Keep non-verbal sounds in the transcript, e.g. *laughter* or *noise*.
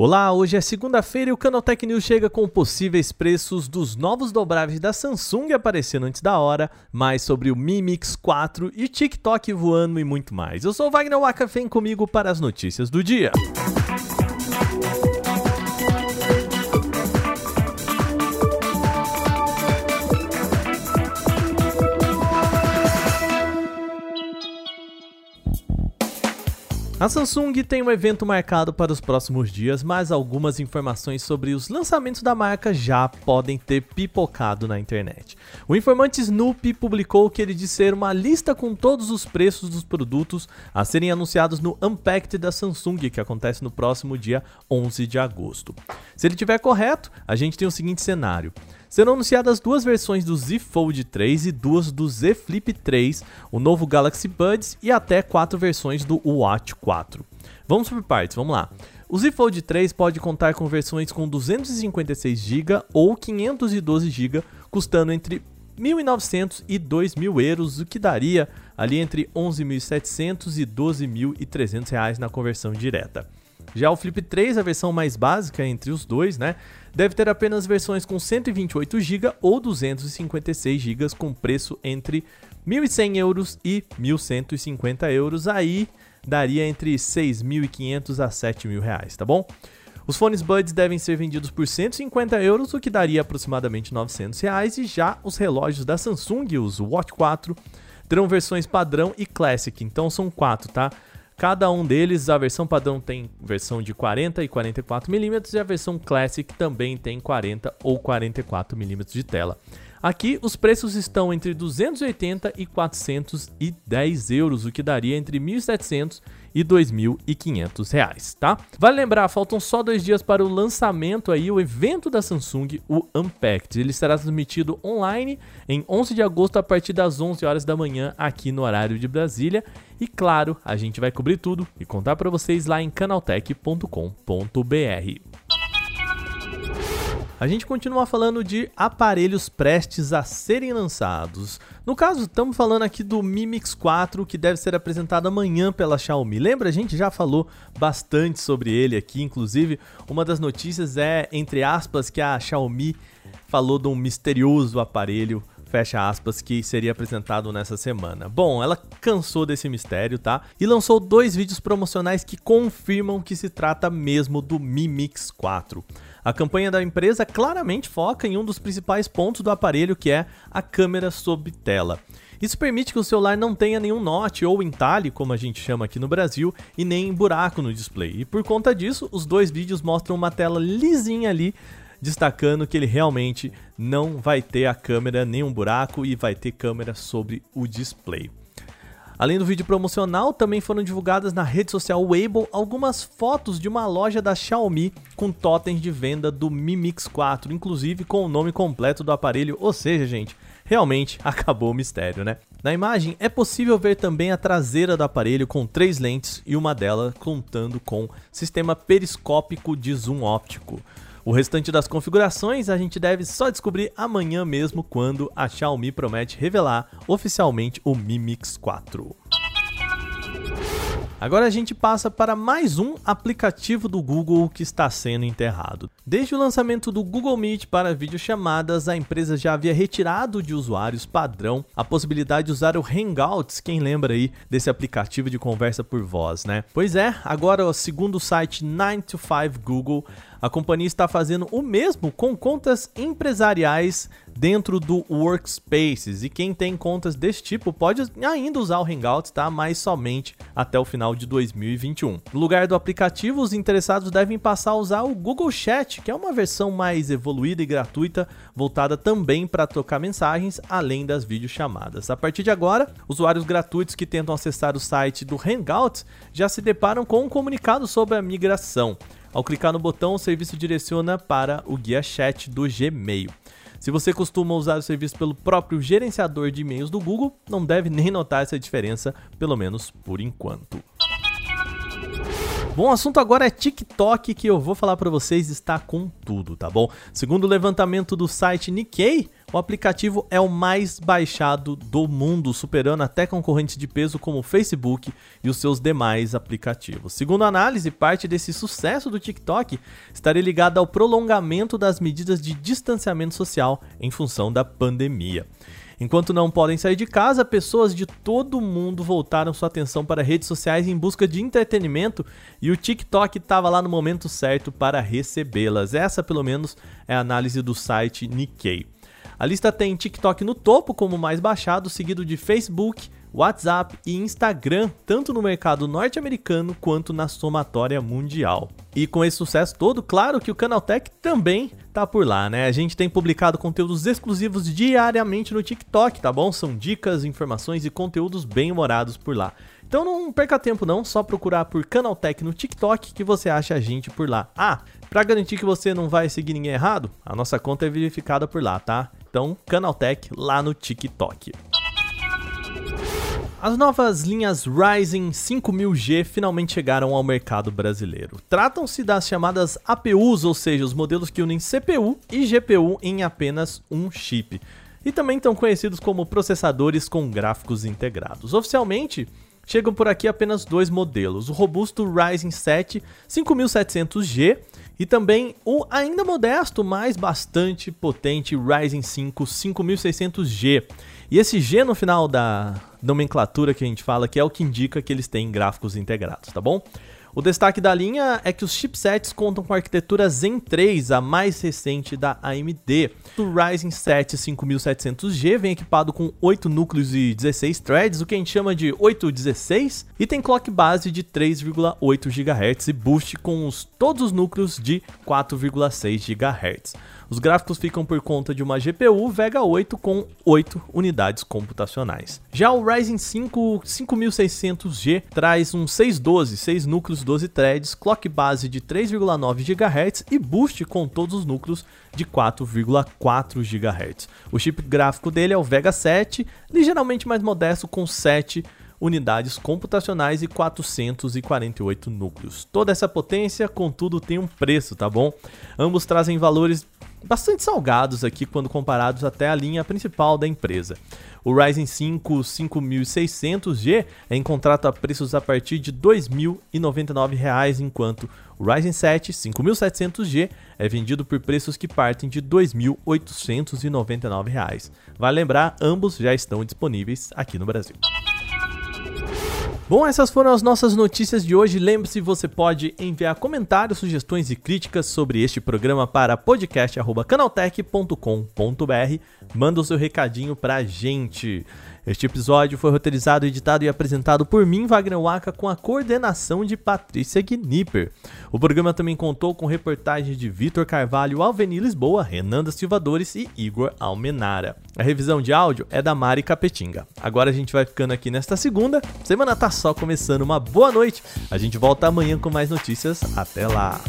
Olá, hoje é segunda-feira e o Canaltech News chega com possíveis preços dos novos dobráveis da Samsung aparecendo antes da hora, mais sobre o Mi Mix 4 e TikTok voando e muito mais. Eu sou o Wagner Waka, vem comigo para as notícias do dia. A Samsung tem um evento marcado para os próximos dias, mas algumas informações sobre os lançamentos da marca já podem ter pipocado na internet. O informante Snoopy publicou que ele disse ser uma lista com todos os preços dos produtos a serem anunciados no Unpacked da Samsung, que acontece no próximo dia 11 de agosto. Se ele tiver correto, a gente tem o seguinte cenário. Serão anunciadas duas versões do Z Fold 3 e duas do Z Flip 3, o novo Galaxy Buds e até quatro versões do Watch 4. Vamos por partes, vamos lá. O Z Fold 3 pode contar com versões com 256GB ou 512GB, custando entre 1.900 e 2.000 euros, o que daria ali entre 11.700 e 12.300 reais na conversão direta. Já o Flip 3, a versão mais básica entre os dois, né, deve ter apenas versões com 128 GB ou 256 GB com preço entre 1.100 euros e 1.150 euros, aí daria entre 6.500 a 7.000 reais, tá bom? Os fones Buds devem ser vendidos por 150 euros, o que daria aproximadamente 900 reais, e já os relógios da Samsung, os Watch 4, terão versões padrão e Classic, então são quatro, tá? Cada um deles, a versão padrão tem versão de 40 e 44 mm e a versão Classic também tem 40 ou 44 mm de tela. Aqui os preços estão entre 280 e 410 euros, o que daria entre 1.700 e 2.500 reais, tá? Vale lembrar, faltam só dois dias para o lançamento aí, o evento da Samsung, o Unpacked. Ele será transmitido online em 11 de agosto a partir das 11 horas da manhã aqui no horário de Brasília. E claro, a gente vai cobrir tudo e contar para vocês lá em canaltech.com.br. A gente continua falando de aparelhos prestes a serem lançados. No caso, estamos falando aqui do Mi Mix 4, que deve ser apresentado amanhã pela Xiaomi. Lembra? A gente já falou bastante sobre ele aqui, inclusive, uma das notícias é, entre aspas, que a Xiaomi falou de um misterioso aparelho fecha aspas, que seria apresentado nessa semana. Bom, ela cansou desse mistério, tá? E lançou dois vídeos promocionais que confirmam que se trata mesmo do Mi Mix 4. A campanha da empresa claramente foca em um dos principais pontos do aparelho, que é a câmera sob tela. Isso permite que o celular não tenha nenhum note ou entalhe, como a gente chama aqui no Brasil, e nem buraco no display. E por conta disso, os dois vídeos mostram uma tela lisinha ali destacando que ele realmente não vai ter a câmera nenhum buraco e vai ter câmera sobre o display. Além do vídeo promocional, também foram divulgadas na rede social Weibo algumas fotos de uma loja da Xiaomi com totens de venda do Mi Mix 4, inclusive com o nome completo do aparelho, ou seja, gente, realmente *laughs* acabou o mistério, né? Na imagem é possível ver também a traseira do aparelho com três lentes e uma delas contando com sistema periscópico de zoom óptico. O restante das configurações a gente deve só descobrir amanhã mesmo quando a Xiaomi promete revelar oficialmente o Mi Mix 4. Agora a gente passa para mais um aplicativo do Google que está sendo enterrado. Desde o lançamento do Google Meet para videochamadas, a empresa já havia retirado de usuários padrão a possibilidade de usar o Hangouts, quem lembra aí desse aplicativo de conversa por voz, né? Pois é, agora segundo o site 9 to 5 Google, a companhia está fazendo o mesmo com contas empresariais dentro do Workspaces. E quem tem contas desse tipo pode ainda usar o Hangouts, tá? Mas somente até o final de 2021. No lugar do aplicativo, os interessados devem passar a usar o Google Chat, que é uma versão mais evoluída e gratuita, voltada também para trocar mensagens, além das videochamadas. A partir de agora, usuários gratuitos que tentam acessar o site do Hangouts já se deparam com um comunicado sobre a migração. Ao clicar no botão, o serviço direciona para o guia chat do Gmail. Se você costuma usar o serviço pelo próprio gerenciador de e-mails do Google, não deve nem notar essa diferença, pelo menos por enquanto. Bom, o assunto agora é TikTok, que eu vou falar para vocês está com tudo, tá bom? Segundo o levantamento do site Nikkei, o aplicativo é o mais baixado do mundo, superando até concorrentes de peso como o Facebook e os seus demais aplicativos. Segundo a análise, parte desse sucesso do TikTok estaria ligada ao prolongamento das medidas de distanciamento social em função da pandemia. Enquanto não podem sair de casa, pessoas de todo mundo voltaram sua atenção para redes sociais em busca de entretenimento e o TikTok estava lá no momento certo para recebê-las. Essa, pelo menos, é a análise do site Nikkei. A lista tem TikTok no topo como mais baixado, seguido de Facebook, WhatsApp e Instagram, tanto no mercado norte-americano quanto na somatória mundial. E com esse sucesso todo, claro que o Canaltech também tá por lá, né? A gente tem publicado conteúdos exclusivos diariamente no TikTok, tá bom? São dicas, informações e conteúdos bem humorados por lá. Então não perca tempo não, só procurar por Canaltech no TikTok que você acha a gente por lá. Ah, para garantir que você não vai seguir ninguém errado, a nossa conta é verificada por lá, tá? Então, Canaltech lá no TikTok. As novas linhas Ryzen 5000G finalmente chegaram ao mercado brasileiro. Tratam-se das chamadas APUs, ou seja, os modelos que unem CPU e GPU em apenas um chip. E também estão conhecidos como processadores com gráficos integrados. Oficialmente, chegam por aqui apenas dois modelos: o robusto Ryzen 7 5700G e também o ainda modesto, mas bastante potente Ryzen 5 5600G. E esse G no final da nomenclatura que a gente fala, que é o que indica que eles têm gráficos integrados, tá bom? O destaque da linha é que os chipsets contam com a arquitetura Zen 3, a mais recente da AMD. O Ryzen 7 5700G vem equipado com 8 núcleos e 16 threads, o que a gente chama de 816, e tem clock base de 3,8 GHz e boost com os, todos os núcleos de 4,6 GHz. Os gráficos ficam por conta de uma GPU Vega 8 com 8 unidades computacionais. Já o Ryzen 5 5600G traz um 612, 6 núcleos 12 threads, clock base de 3,9 GHz e boost com todos os núcleos de 4,4 GHz. O chip gráfico dele é o Vega 7, ligeiramente mais modesto com 7 unidades computacionais e 448 núcleos. Toda essa potência, contudo, tem um preço, tá bom? Ambos trazem valores bastante salgados aqui quando comparados até a linha principal da empresa. O Ryzen 5 5600G é em contrato a preços a partir de R$ 2.099, enquanto o Ryzen 7 5700G é vendido por preços que partem de R$ 2.899. Vale lembrar, ambos já estão disponíveis aqui no Brasil. Bom, essas foram as nossas notícias de hoje. Lembre-se, você pode enviar comentários, sugestões e críticas sobre este programa para podcast@canaltech.com.br. Manda o seu recadinho pra gente. Este episódio foi roteirizado, editado e apresentado por mim, Wagner Waka, com a coordenação de Patrícia Gnipper. O programa também contou com reportagens de Vitor Carvalho, Alveni Lisboa, Renanda Silvadores e Igor Almenara. A revisão de áudio é da Mari Capetinga. Agora a gente vai ficando aqui nesta segunda. Semana tá só começando. Uma boa noite. A gente volta amanhã com mais notícias. Até lá.